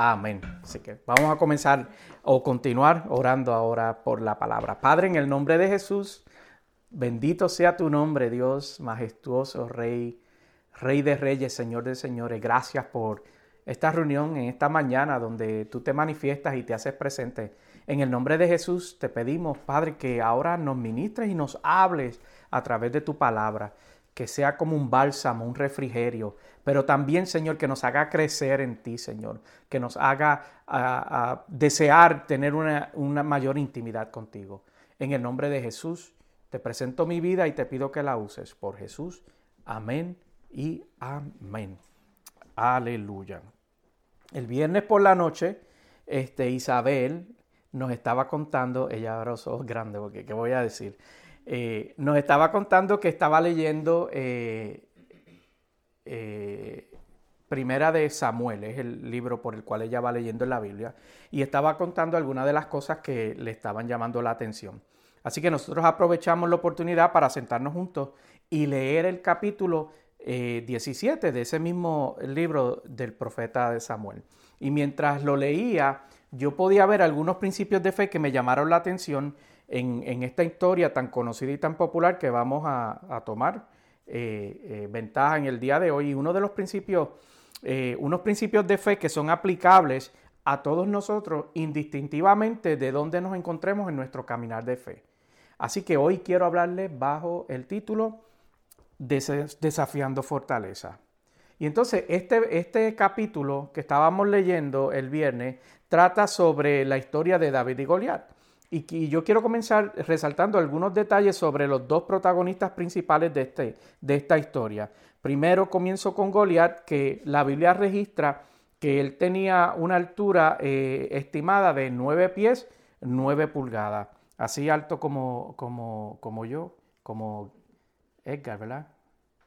Amén. Así que vamos a comenzar o continuar orando ahora por la palabra. Padre, en el nombre de Jesús, bendito sea tu nombre, Dios majestuoso, Rey, Rey de Reyes, Señor de Señores. Gracias por esta reunión en esta mañana donde tú te manifiestas y te haces presente. En el nombre de Jesús te pedimos, Padre, que ahora nos ministres y nos hables a través de tu palabra que sea como un bálsamo, un refrigerio, pero también, Señor, que nos haga crecer en ti, Señor, que nos haga desear tener una, mayor intimidad contigo. En el nombre de Jesús, te presento mi vida y te pido que la uses por Jesús. Amén y amén. Aleluya. El viernes por la noche, este, Isabel nos estaba contando, ella ojos grandes, porque ¿qué voy a decir? Eh, nos estaba contando que estaba leyendo eh, eh, Primera de Samuel, es el libro por el cual ella va leyendo en la Biblia, y estaba contando algunas de las cosas que le estaban llamando la atención. Así que nosotros aprovechamos la oportunidad para sentarnos juntos y leer el capítulo 17 de ese mismo libro del profeta de Samuel. Y mientras lo leía, yo podía ver algunos principios de fe que me llamaron la atención en, esta historia tan conocida y tan popular que vamos a, tomar eh, eh, ventaja en el día de hoy. Y uno de los principios, eh, unos principios de fe que son aplicables a todos nosotros indistintivamente de donde nos encontremos en nuestro caminar de fe. Así que hoy quiero hablarles bajo el título Desafiando Fortaleza. Y entonces este, este capítulo que estábamos leyendo el viernes trata sobre la historia de David y Goliat. Y, yo quiero comenzar resaltando algunos detalles sobre los dos protagonistas principales de, este, de esta historia. Primero comienzo con Goliat, que la Biblia registra que él tenía una altura eh, estimada de 9 pies, 9 pulgadas. Así alto como, como, como yo, como Edgar, ¿verdad?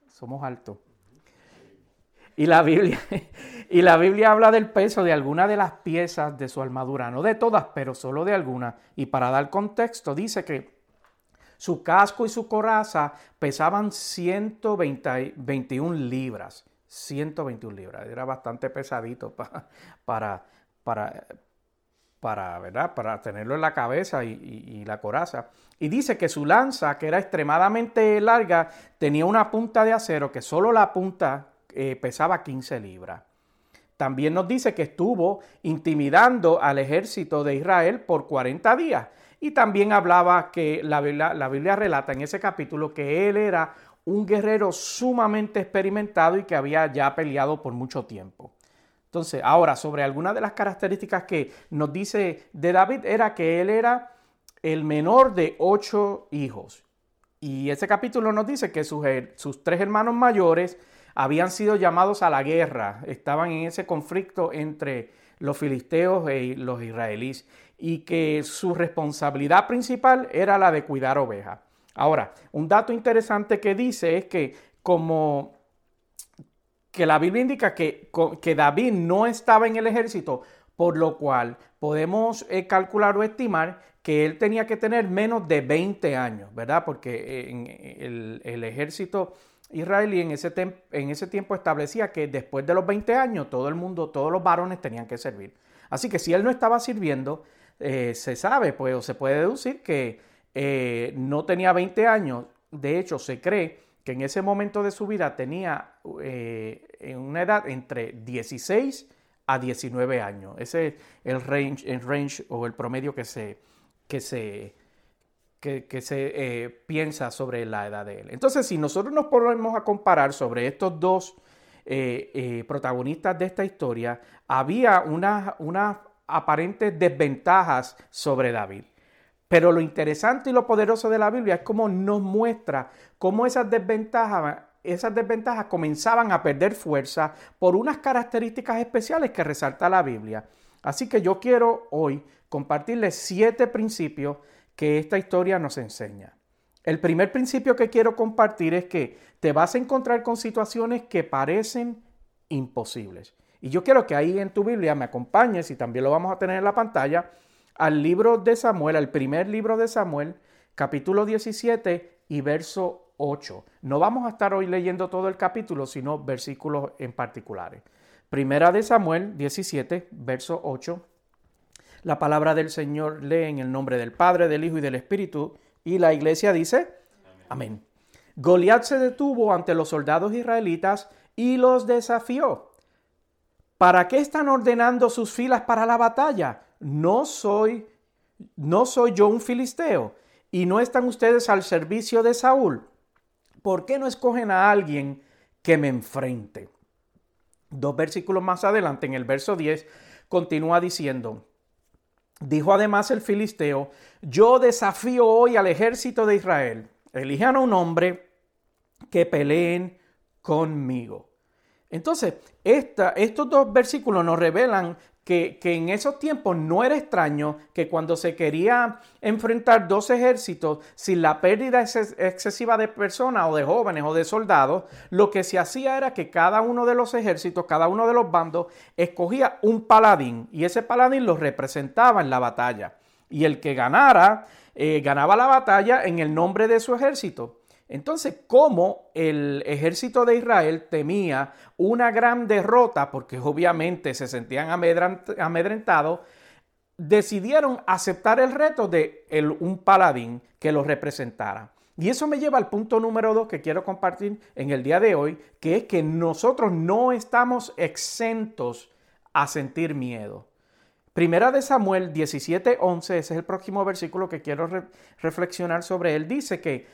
Somos altos. Y la Biblia, y la Biblia habla del peso de algunas de las piezas de su armadura, no de todas, pero solo de algunas. Y para dar contexto, dice que su casco y su coraza pesaban 121 libras. 121 libras. Era bastante pesadito para, para, para, para, ¿verdad? para tenerlo en la cabeza y, y, la coraza. Y dice que su lanza, que era extremadamente larga, tenía una punta de acero que solo la punta eh, pesaba 15 libras. También nos dice que estuvo intimidando al ejército de Israel por 40 días. Y también hablaba que la Biblia, la Biblia relata en ese capítulo que él era un guerrero sumamente experimentado y que había ya peleado por mucho tiempo. Entonces, ahora, sobre algunas de las características que nos dice de David, era que él era el menor de ocho hijos. Y ese capítulo nos dice que sus, sus tres hermanos mayores habían sido llamados a la guerra, estaban en ese conflicto entre los filisteos y los israelíes, y que su responsabilidad principal era la de cuidar ovejas. Ahora, un dato interesante que dice es que como que la Biblia indica que, que David no estaba en el ejército, por lo cual podemos eh, calcular o estimar que él tenía que tener menos de 20 años, ¿verdad? Porque en el, el ejército israelí en ese, en ese tiempo establecía que después de los 20 años todo el mundo, todos los varones tenían que servir. Así que si él no estaba sirviendo, eh, se sabe, pues, o se puede deducir que eh, no tenía 20 años. De hecho, se cree que en ese momento de su vida tenía eh, una edad entre 16 a 19 años. Ese es el range, el range o el promedio que se, que se, que, se eh, piensa sobre la edad de él. Entonces, si nosotros nos ponemos a comparar sobre estos dos eh, eh, protagonistas de esta historia, había unas una aparentes desventajas sobre David. Pero lo interesante y lo poderoso de la Biblia es cómo nos muestra cómo esas desventajas esas desventajas comenzaban a perder fuerza por unas características especiales que resalta la Biblia. Así que yo quiero hoy compartirles siete principios que esta historia nos enseña. El primer principio que quiero compartir es que te vas a encontrar con situaciones que parecen imposibles. Y yo quiero que ahí en tu Biblia me acompañes, y también lo vamos a tener en la pantalla, al libro de Samuel, al primer libro de Samuel, capítulo 17 y verso 8. No vamos a estar hoy leyendo todo el capítulo, sino versículos en particulares. Primera de Samuel 17, verso 8. La palabra del Señor lee en el nombre del Padre, del Hijo y del Espíritu. Y la iglesia dice, amén. Goliat se detuvo ante los soldados israelitas y los desafió. ¿Para qué están ordenando sus filas para la batalla? No soy, no soy yo un filisteo y no están ustedes al servicio de Saúl. ¿Por qué no escogen a alguien que me enfrente? Dos versículos más adelante, en el verso 10, continúa diciendo, dijo además el filisteo, yo desafío hoy al ejército de Israel, elijan a un hombre que peleen conmigo. Entonces, estos dos versículos nos revelan que, en esos tiempos no era extraño que cuando se quería enfrentar dos ejércitos sin la pérdida excesiva de personas o de jóvenes o de soldados, lo que se hacía era que cada uno de los ejércitos, cada uno de los bandos, escogía un paladín y ese paladín los representaba en la batalla. Y el que ganara, eh, ganaba la batalla en el nombre de su ejército. Entonces, como el ejército de Israel temía una gran derrota, porque obviamente se sentían amedrentados, decidieron aceptar el reto de un paladín que los representara. Y eso me lleva al punto número dos que quiero compartir en el día de hoy, que es que nosotros no estamos exentos a sentir miedo. Primera de Samuel 17:11, ese es el próximo versículo que quiero reflexionar sobre él, dice que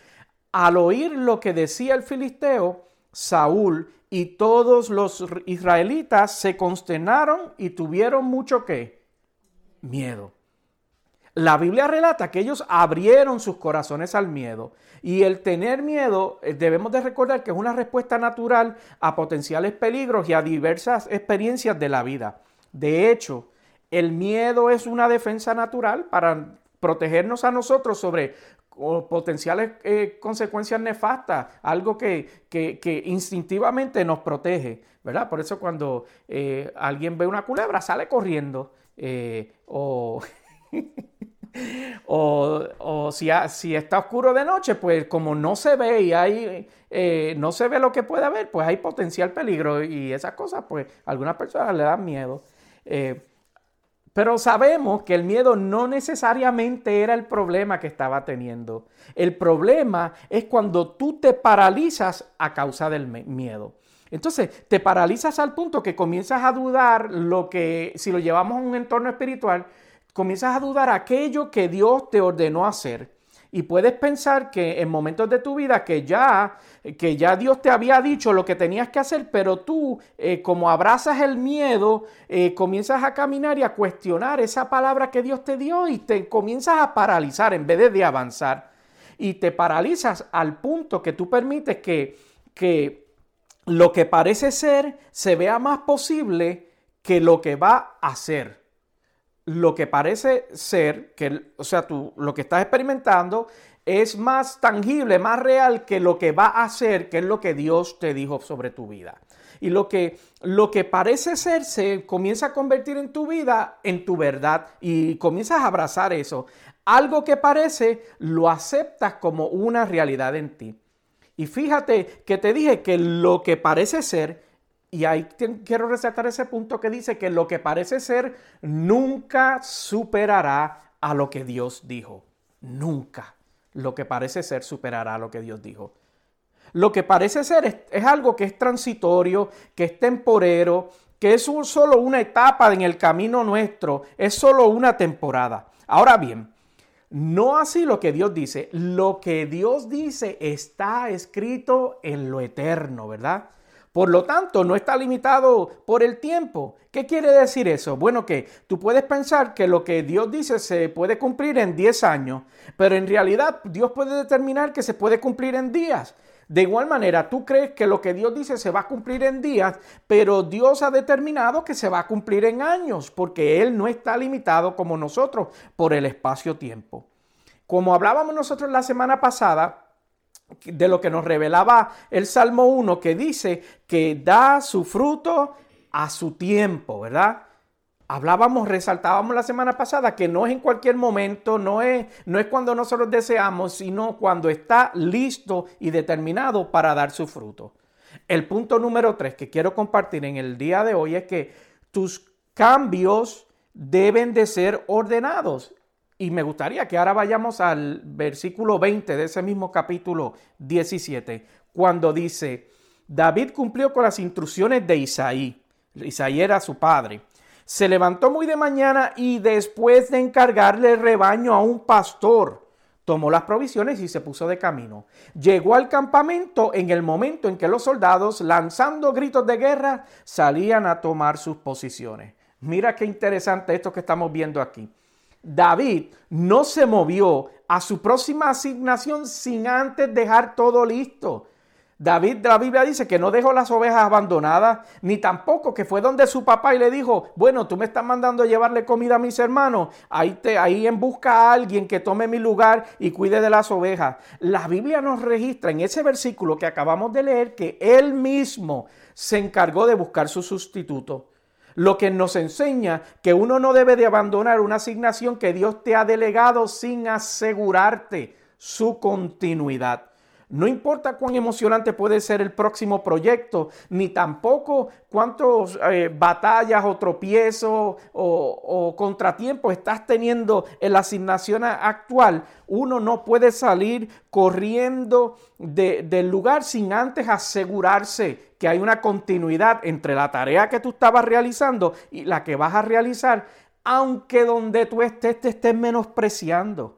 al oír lo que decía el filisteo, Saúl y todos los israelitas se consternaron y tuvieron mucho que miedo. La Biblia relata que ellos abrieron sus corazones al miedo y el tener miedo eh, debemos de recordar que es una respuesta natural a potenciales peligros y a diversas experiencias de la vida. De hecho, el miedo es una defensa natural para protegernos a nosotros sobre o potenciales eh, consecuencias nefastas, algo que, que, instintivamente nos protege, ¿verdad? Por eso cuando eh, alguien ve una culebra sale corriendo eh, o, o, si, si, está oscuro de noche, pues como no se ve y hay, no se ve lo que puede haber, pues hay potencial peligro y esas cosas, pues algunas personas le dan miedo. Pero sabemos que el miedo no necesariamente era el problema que estaba teniendo. El problema es cuando tú te paralizas a causa del miedo. Entonces, te paralizas al punto que comienzas a dudar lo que, si lo llevamos a un entorno espiritual, comienzas a dudar aquello que Dios te ordenó hacer. Y puedes pensar que en momentos de tu vida que ya, que ya Dios te había dicho lo que tenías que hacer, pero tú, eh, como abrazas el miedo, eh, comienzas a caminar y a cuestionar esa palabra que Dios te dio y te comienzas a paralizar en vez de, avanzar. Y te paralizas al punto que tú permites que, que lo que parece ser se vea más posible que lo que va a ser lo que parece ser, que, o sea, tú lo que estás experimentando es más tangible, más real que lo que va a ser, que es lo que Dios te dijo sobre tu vida. Y lo que, lo que parece ser se comienza a convertir en tu vida, en tu verdad, y comienzas a abrazar eso. Algo que parece, lo aceptas como una realidad en ti. Y fíjate que te dije que lo que parece ser y ahí quiero resaltar ese punto que dice que lo que parece ser nunca superará a lo que Dios dijo. Nunca lo que parece ser superará a lo que Dios dijo. Lo que parece ser es, algo que es transitorio, que es temporero, que es solo una etapa en el camino nuestro, es solo una temporada. Ahora bien, no así lo que Dios dice. Lo que Dios dice está escrito en lo eterno, ¿verdad? Por lo tanto, no está limitado por el tiempo. ¿Qué quiere decir eso? Bueno, que tú puedes pensar que lo que Dios dice se puede cumplir en 10 años, pero en realidad Dios puede determinar que se puede cumplir en días. De igual manera, tú crees que lo que Dios dice se va a cumplir en días, pero Dios ha determinado que se va a cumplir en años, porque Él no está limitado como nosotros por el espacio-tiempo. Como hablábamos nosotros la semana pasada, de lo que nos revelaba el Salmo 1, que dice que da su fruto a su tiempo, ¿verdad? Hablábamos, resaltábamos la semana pasada que no es en cualquier momento, no es, no es cuando nosotros deseamos, sino cuando está listo y determinado para dar su fruto. El punto número tres que quiero compartir en el día de hoy es que tus cambios deben de ser ordenados. Y me gustaría que ahora vayamos al versículo 20 de ese mismo capítulo 17, cuando dice, David cumplió con las instrucciones de Isaí. Isaí era su padre se levantó muy de mañana y después de encargarle el rebaño a un pastor, tomó las provisiones y se puso de camino. Llegó al campamento en el momento en que los soldados, lanzando gritos de guerra, salían a tomar sus posiciones. Mira qué interesante esto que estamos viendo aquí. David no se movió a su próxima asignación sin antes dejar todo listo. David la Biblia dice que no dejó las ovejas abandonadas, ni tampoco que fue donde su papá y le dijo, bueno, tú me estás mandando a llevarle comida a mis hermanos, ahí, te, ahí en busca a alguien que tome mi lugar y cuide de las ovejas. La Biblia nos registra en ese versículo que acabamos de leer que él mismo se encargó de buscar su sustituto. Lo que nos enseña que uno no debe de abandonar una asignación que Dios te ha delegado sin asegurarte su continuidad. No importa cuán emocionante puede ser el próximo proyecto, ni tampoco cuántas eh, batallas o tropiezos o, contratiempos estás teniendo en la asignación actual. Uno no puede salir corriendo del lugar sin antes asegurarse que hay una continuidad entre la tarea que tú estabas realizando y la que vas a realizar, aunque donde tú estés te estés menospreciando.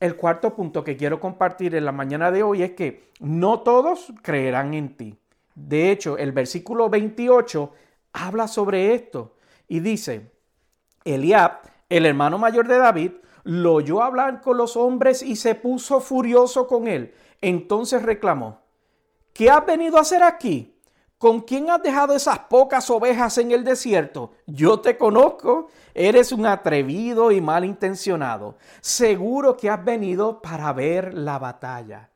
El cuarto punto que quiero compartir en la mañana de hoy es que no todos creerán en ti. De hecho, el versículo 28 habla sobre esto y dice, Eliab, el hermano mayor de David, lo oyó hablar con los hombres y se puso furioso con él. Entonces reclamó, ¿qué has venido a hacer aquí? ¿Con quién has dejado esas pocas ovejas en el desierto? Yo te conozco, eres un atrevido y malintencionado. Seguro que has venido para ver la batalla.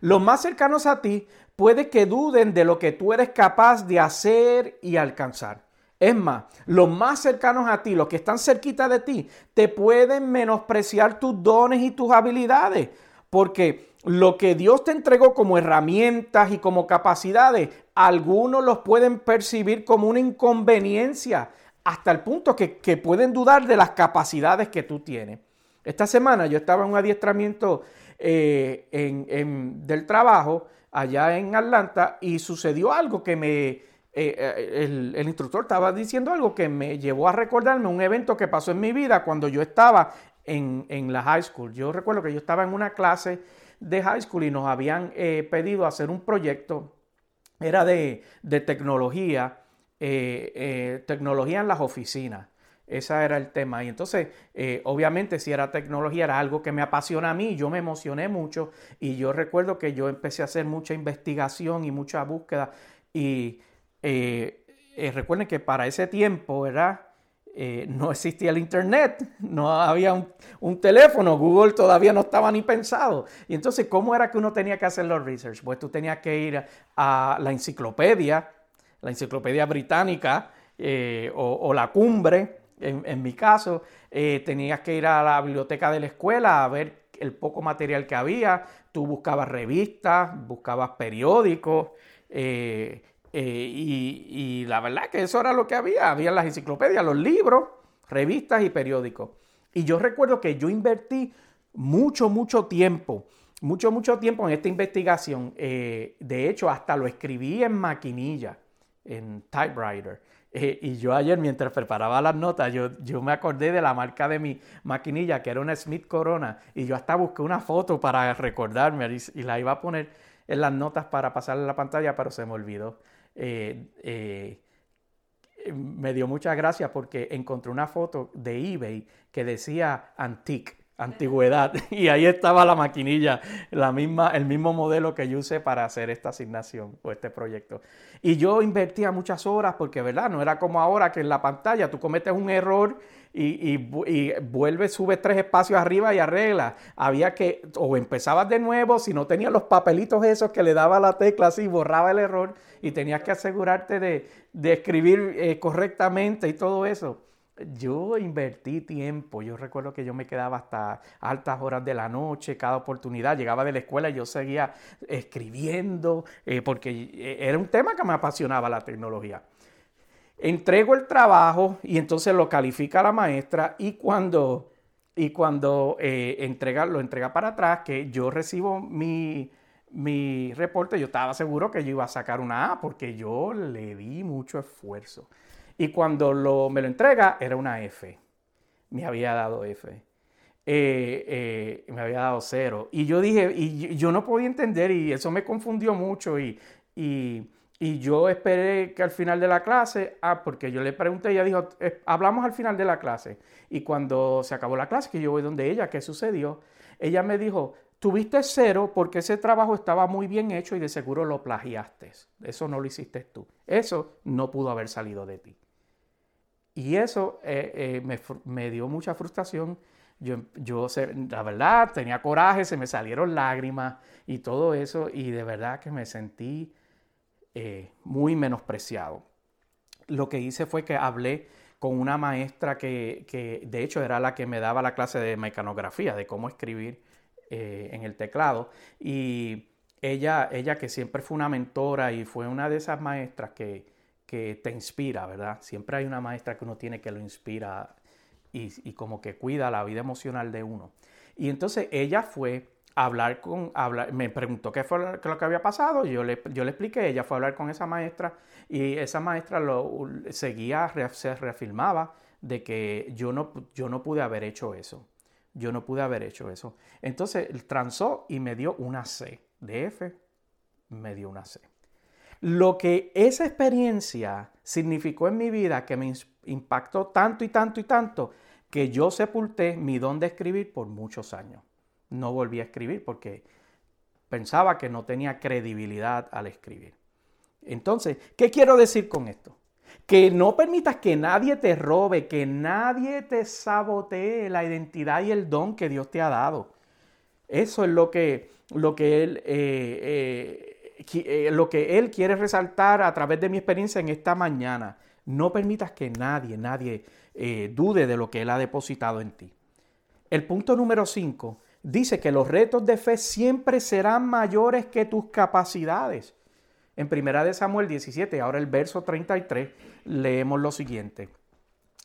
Los más cercanos a ti puede que duden de lo que tú eres capaz de hacer y alcanzar. Es más, los más cercanos a ti, los que están cerquita de ti, te pueden menospreciar tus dones y tus habilidades, porque lo que Dios te entregó como herramientas y como capacidades, algunos los pueden percibir como una inconveniencia, hasta el punto que, pueden dudar de las capacidades que tú tienes. Esta semana yo estaba en un adiestramiento eh, del trabajo allá en Atlanta y sucedió algo que me, eh, eh, el, instructor estaba diciendo algo que me llevó a recordarme un evento que pasó en mi vida cuando yo estaba en, en la high school. Yo recuerdo que yo estaba en una clase de high school y nos habían eh, pedido hacer un proyecto, era de, tecnología, eh, eh, tecnología en las oficinas. Ese era el tema. Y entonces, obviamente, si era tecnología, era algo que me apasiona a mí. Yo me emocioné mucho. Y yo recuerdo que yo empecé a hacer mucha investigación y mucha búsqueda. Y recuerden que para ese tiempo, ¿verdad? Eh, no existía el Internet, no había un, teléfono, Google todavía no estaba ni pensado. Y entonces, ¿cómo era que uno tenía que hacer los research? Pues tú tenías que ir a la enciclopedia, la enciclopedia británica eh, o, la cumbre, en, mi caso, eh, tenías que ir a la biblioteca de la escuela a ver el poco material que había, tú buscabas revistas, buscabas periódicos, y, la verdad que eso era lo que había. Había las enciclopedias, los libros, revistas y periódicos. Y yo recuerdo que yo invertí mucho, mucho tiempo, mucho, mucho tiempo en esta investigación. Eh, de hecho, hasta lo escribí en maquinilla, en typewriter. Eh, y yo ayer, mientras preparaba las notas, yo, yo me acordé de la marca de mi maquinilla, que era una Smith Corona, y yo hasta busqué una foto para recordarme y, la iba a poner en las notas para pasarle la pantalla, pero se me olvidó. Eh, eh, me dio muchas gracias porque encontré una foto de eBay que decía antique, antigüedad. Y ahí estaba la maquinilla, la misma, el mismo modelo que yo usé para hacer esta asignación o este proyecto. Y yo invertía muchas horas porque, ¿verdad? No era como ahora que en la pantalla tú cometes un error y, y, vuelves, subes tres espacios arriba y arreglas. Había que, o empezabas de nuevo, si no tenías los papelitos esos que le daba la tecla así, borraba el error y tenías que asegurarte de, escribir eh, correctamente y todo eso yo invertí tiempo. Yo recuerdo que yo me quedaba hasta altas horas de la noche, cada oportunidad. Llegaba de la escuela y yo seguía escribiendo, eh, porque eh, era un tema que me apasionaba la tecnología. Entrego el trabajo y entonces lo califica la maestra y cuando, y cuando eh, entrega, lo entrega para atrás, que yo recibo mi, mi reporte, yo estaba seguro que yo iba a sacar una A porque yo le di mucho esfuerzo. Y cuando lo, me lo entrega, era una F. Me había dado F. Eh, eh, me había dado cero. Y yo dije, y yo no podía entender, y eso me confundió mucho. Y, y yo esperé que al final de la clase, ah, porque yo le pregunté, ella dijo, eh, hablamos al final de la clase. Y cuando se acabó la clase, que yo voy donde ella, ¿qué sucedió? Ella me dijo, tuviste cero porque ese trabajo estaba muy bien hecho y de seguro lo plagiaste. Eso no lo hiciste tú. Eso no pudo haber salido de ti. Y eso eh, eh, me, dio mucha frustración. Yo, yo, la verdad, tenía coraje, se me salieron lágrimas y todo eso, y de verdad que me sentí eh, muy menospreciado. Lo que hice fue que hablé con una maestra que, que, de hecho era la que me daba la clase de mecanografía, de cómo escribir en el teclado, y ella, ella que siempre fue una mentora y fue una de esas maestras que, que te inspira, ¿verdad? Siempre hay una maestra que uno tiene que lo inspira y, como que cuida la vida emocional de uno. Y entonces ella fue hablar con, hablar, me preguntó qué fue lo, que había pasado, yo le, yo le expliqué, ella fue a hablar con esa maestra y esa maestra lo seguía, se reafirmaba de que yo no, yo no pude haber hecho eso. Yo no pude haber hecho eso. Entonces transó y me dio una C. De F me dio una C. Lo que esa experiencia significó en mi vida, que me impactó tanto y tanto y tanto, que yo sepulté mi don de escribir por muchos años. No volví a escribir porque pensaba que no tenía credibilidad al escribir. Entonces, ¿qué quiero decir con esto? Que no permitas que nadie te robe, que nadie te sabotee la identidad y el don que Dios te ha dado. Eso es lo que, lo que Él eh, eh, eh, lo que Él quiere resaltar a través de mi experiencia en esta mañana. No permitas que nadie, nadie dude de lo que Él ha depositado en ti. El punto número 5 dice que los retos de fe siempre serán mayores que tus capacidades. En primera de Samuel 17, ahora el verso 33, leemos lo siguiente.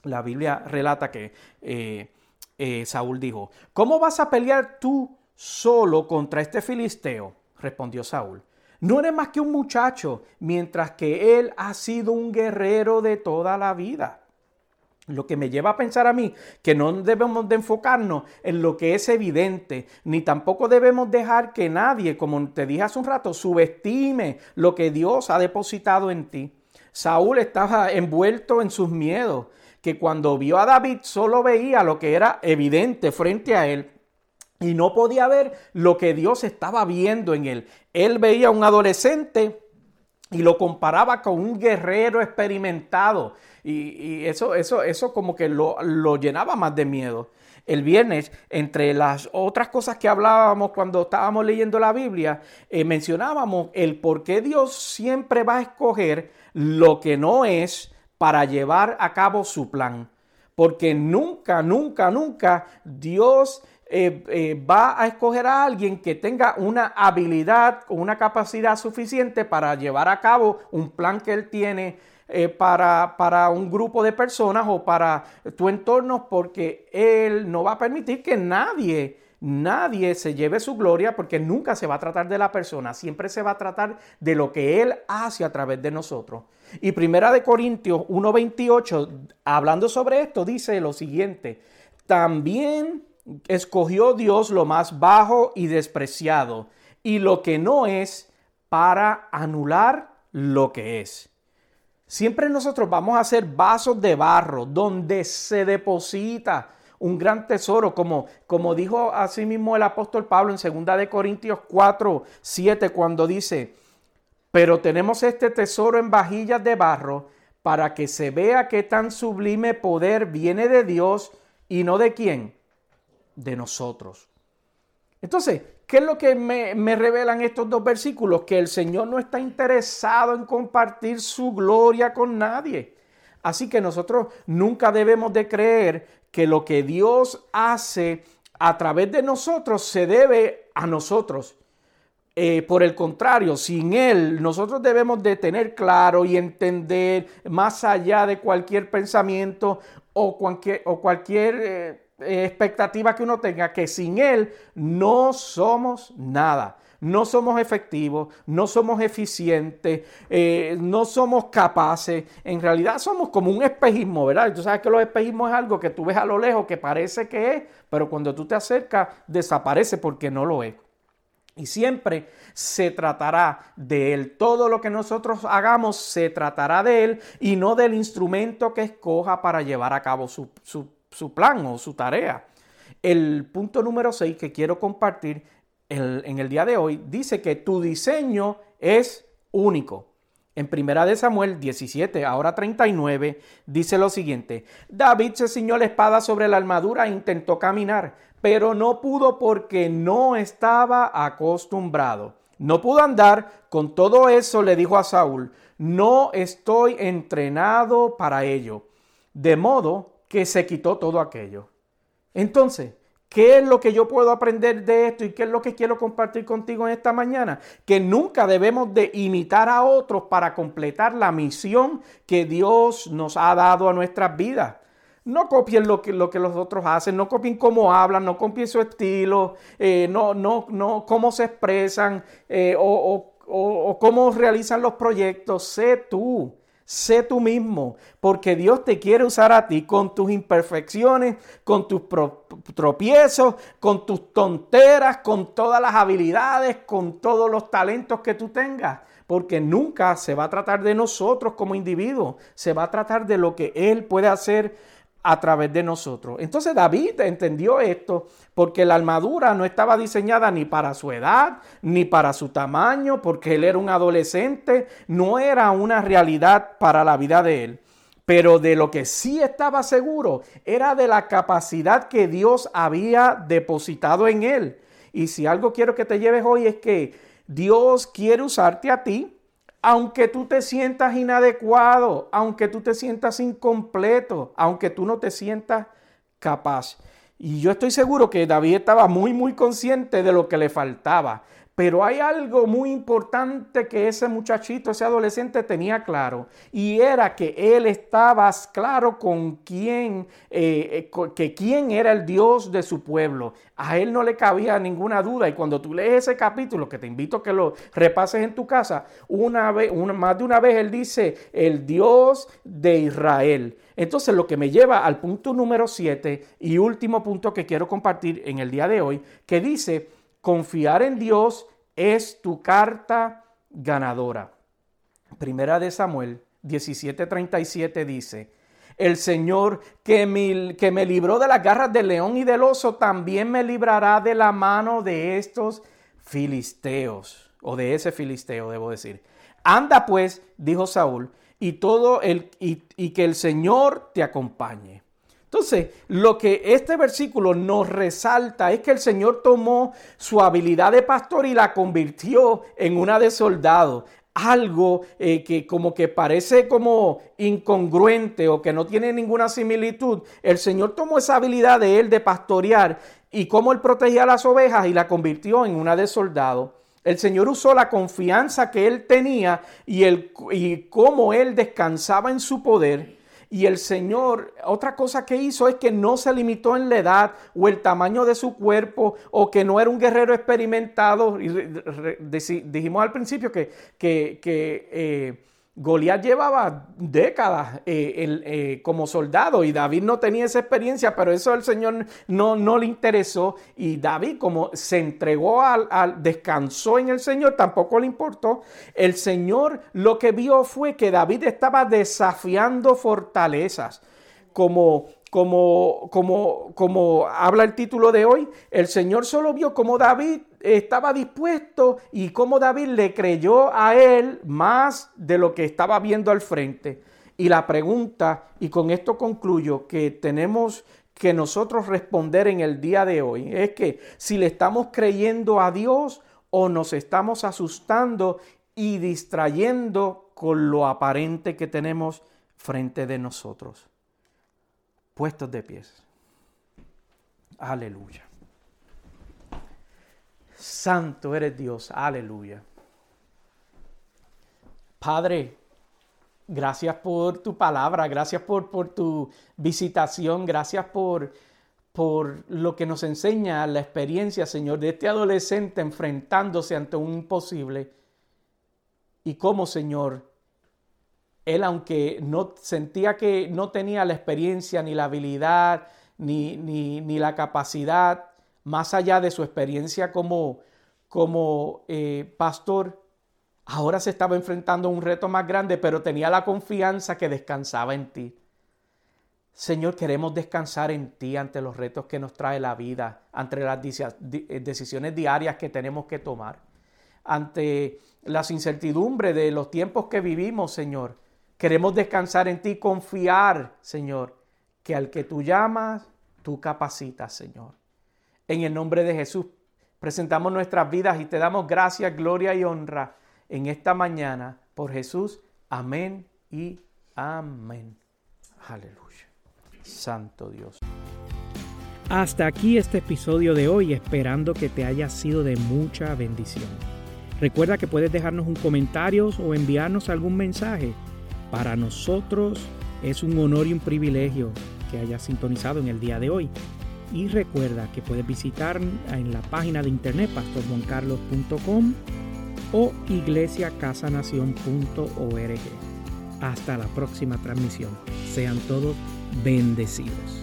La Biblia relata que eh, Saúl dijo, ¿cómo vas a pelear tú solo contra este filisteo? Respondió Saúl. No eres más que un muchacho, mientras que él ha sido un guerrero de toda la vida. Lo que me lleva a pensar a mí que no debemos de enfocarnos en lo que es evidente, ni tampoco debemos dejar que nadie, como te dije hace un rato, subestime lo que Dios ha depositado en ti. Saúl estaba envuelto en sus miedos, que cuando vio a David solo veía lo que era evidente frente a él, y no podía ver lo que Dios estaba viendo en él. Él veía a un adolescente y lo comparaba con un guerrero experimentado. Y, eso, eso, eso como que lo, llenaba más de miedo. El viernes, entre las otras cosas que hablábamos cuando estábamos leyendo la Biblia, eh, mencionábamos el por qué Dios siempre va a escoger lo que no es para llevar a cabo su plan. Porque nunca, nunca, nunca Dios eh, eh, va a escoger a alguien que tenga una habilidad o una capacidad suficiente para llevar a cabo un plan que él tiene eh, para, para, un grupo de personas o para tu entorno, porque él no va a permitir que nadie, nadie se lleve su gloria, porque nunca se va a tratar de la persona, siempre se va a tratar de lo que él hace a través de nosotros. Y Primera de Corintios 1.28, hablando sobre esto, dice lo siguiente, también escogió Dios lo más bajo y despreciado y lo que no es para anular lo que es. Siempre nosotros vamos a hacer vasos de barro donde se deposita un gran tesoro, como, como dijo así mismo el apóstol Pablo en 2 de Corintios 4, 7, cuando dice, pero tenemos este tesoro en vajillas de barro para que se vea que tan sublime poder viene de Dios y no de quién, de nosotros. Entonces, ¿qué es lo que me, revelan estos dos versículos? Que el Señor no está interesado en compartir su gloria con nadie. Así que nosotros nunca debemos de creer que lo que Dios hace a través de nosotros se debe a nosotros. Eh, por el contrario, sin Él, nosotros debemos de tener claro y entender más allá de cualquier pensamiento o cualquier, o cualquier eh, expectativa que uno tenga, que sin Él no somos nada no somos efectivos, no somos eficientes, eh, no somos capaces. En realidad somos como un espejismo, ¿verdad? Tú sabes que los espejismos es algo que tú ves a lo lejos que parece que es, pero cuando tú te acercas desaparece porque no lo es. Y siempre se tratará de Él. Todo lo que nosotros hagamos se tratará de Él y no del instrumento que escoja para llevar a cabo su, plan o su tarea. El punto número 6 que quiero compartir en el día de hoy dice que tu diseño es único. En primera de Samuel 17, ahora 39, dice lo siguiente: David se ciñó la espada sobre la armadura e intentó caminar, pero no pudo porque no estaba acostumbrado. No pudo andar. Con todo eso le dijo a Saúl, no estoy entrenado para ello. De modo que se quitó todo aquello. Entonces, ¿Qué es lo que yo puedo aprender de esto y qué es lo que quiero compartir contigo en esta mañana? Que nunca debemos de imitar a otros para completar la misión que Dios nos ha dado a nuestras vidas. No copien lo que, lo que los otros hacen, no copien cómo hablan, no copien su estilo, eh, no, no, no, cómo se expresan eh, o, o cómo realizan los proyectos. Sé tú. Sé tú mismo, porque Dios te quiere usar a ti con tus imperfecciones, con tus tropiezos, con tus tonteras, con todas las habilidades, con todos los talentos que tú tengas. Porque nunca se va a tratar de nosotros como individuos, se va a tratar de lo que Él puede hacer a través de nosotros. Entonces David entendió esto porque la armadura no estaba diseñada ni para su edad, ni para su tamaño, porque él era un adolescente, no era una realidad para la vida de él. Pero de lo que sí estaba seguro era de la capacidad que Dios había depositado en él. Y si algo quiero que te lleves hoy es que Dios quiere usarte a ti aunque tú te sientas inadecuado, aunque tú te sientas incompleto, aunque tú no te sientas capaz. Y yo estoy seguro que David estaba muy, muy consciente de lo que le faltaba. Pero hay algo muy importante que ese muchachito, ese adolescente tenía claro, y era que él estaba claro con quién, eh, eh, que quién era el Dios de su pueblo. A él no le cabía ninguna duda. Y cuando tú lees ese capítulo, que te invito a que lo repases en tu casa, una vez, más de una vez él dice, el Dios de Israel. Entonces, lo que me lleva al punto número 7 y último punto que quiero compartir en el día de hoy, que dice, Confiar en Dios es tu carta ganadora. Primera de Samuel 17:37 dice, el Señor que me, que me libró de las garras del león y del oso, también me librará de la mano de estos filisteos, o de ese filisteo, debo decir. Anda pues, dijo Saúl, y todo el, y que el Señor te acompañe. Entonces, lo que este versículo nos resalta es que el Señor tomó su habilidad de pastor y la convirtió en una de soldado. Algo eh, que como que parece como incongruente o que no tiene ninguna similitud. El Señor tomó esa habilidad de él de pastorear y cómo él protegía las ovejas y la convirtió en una de soldado. El Señor usó la confianza que él tenía y, el, y cómo él descansaba en su poder y el Señor, otra cosa que hizo es que no se limitó en la edad o el tamaño de su cuerpo o que no era un guerrero experimentado. Y dijimos al principio que, que, que eh, Goliat llevaba décadas eh, eh, como soldado y David no tenía esa experiencia, pero eso al Señor no, no le interesó y David como se entregó al, al, descansó en el Señor, tampoco le importó. El Señor lo que vio fue que David estaba desafiando fortalezas como como, como, como habla el título de hoy, el Señor solo vio cómo David estaba dispuesto y cómo David le creyó a él más de lo que estaba viendo al frente. Y la pregunta, y con esto concluyo, que tenemos que nosotros responder en el día de hoy es que si le estamos creyendo a Dios o nos estamos asustando y distrayendo con lo aparente que tenemos frente de nosotros. Puestos de pies. Aleluya. Santo eres Dios. Aleluya. Padre, gracias por tu palabra, gracias por, por tu visitación, gracias por, por lo que nos enseña la experiencia, Señor, de este adolescente enfrentándose ante un imposible. Y cómo, Señor, él, aunque no sentía que no tenía la experiencia, ni la habilidad, ni, ni, la capacidad, más allá de su experiencia como, como eh, pastor, ahora se estaba enfrentando a un reto más grande, pero tenía la confianza que descansaba en ti. Señor, queremos descansar en ti ante los retos que nos trae la vida, ante las eh, decisiones diarias que tenemos que tomar, ante las incertidumbres de los tiempos que vivimos, Señor. Queremos descansar en ti, confiar, Señor, que al que tú llamas, tú capacitas, Señor. En el nombre de Jesús, presentamos nuestras vidas y te damos gracias, gloria y honra en esta mañana por Jesús. Amén y amén. Aleluya. Santo Dios. Hasta aquí este episodio de hoy, esperando que te haya sido de mucha bendición. Recuerda que puedes dejarnos un comentario o enviarnos algún mensaje. Para nosotros es un honor y un privilegio que hayas sintonizado en el día de hoy. Y recuerda que puedes visitar en la página de internet pastorjuancarlos.com o iglesiacasanación.org. Hasta la próxima transmisión. Sean todos bendecidos.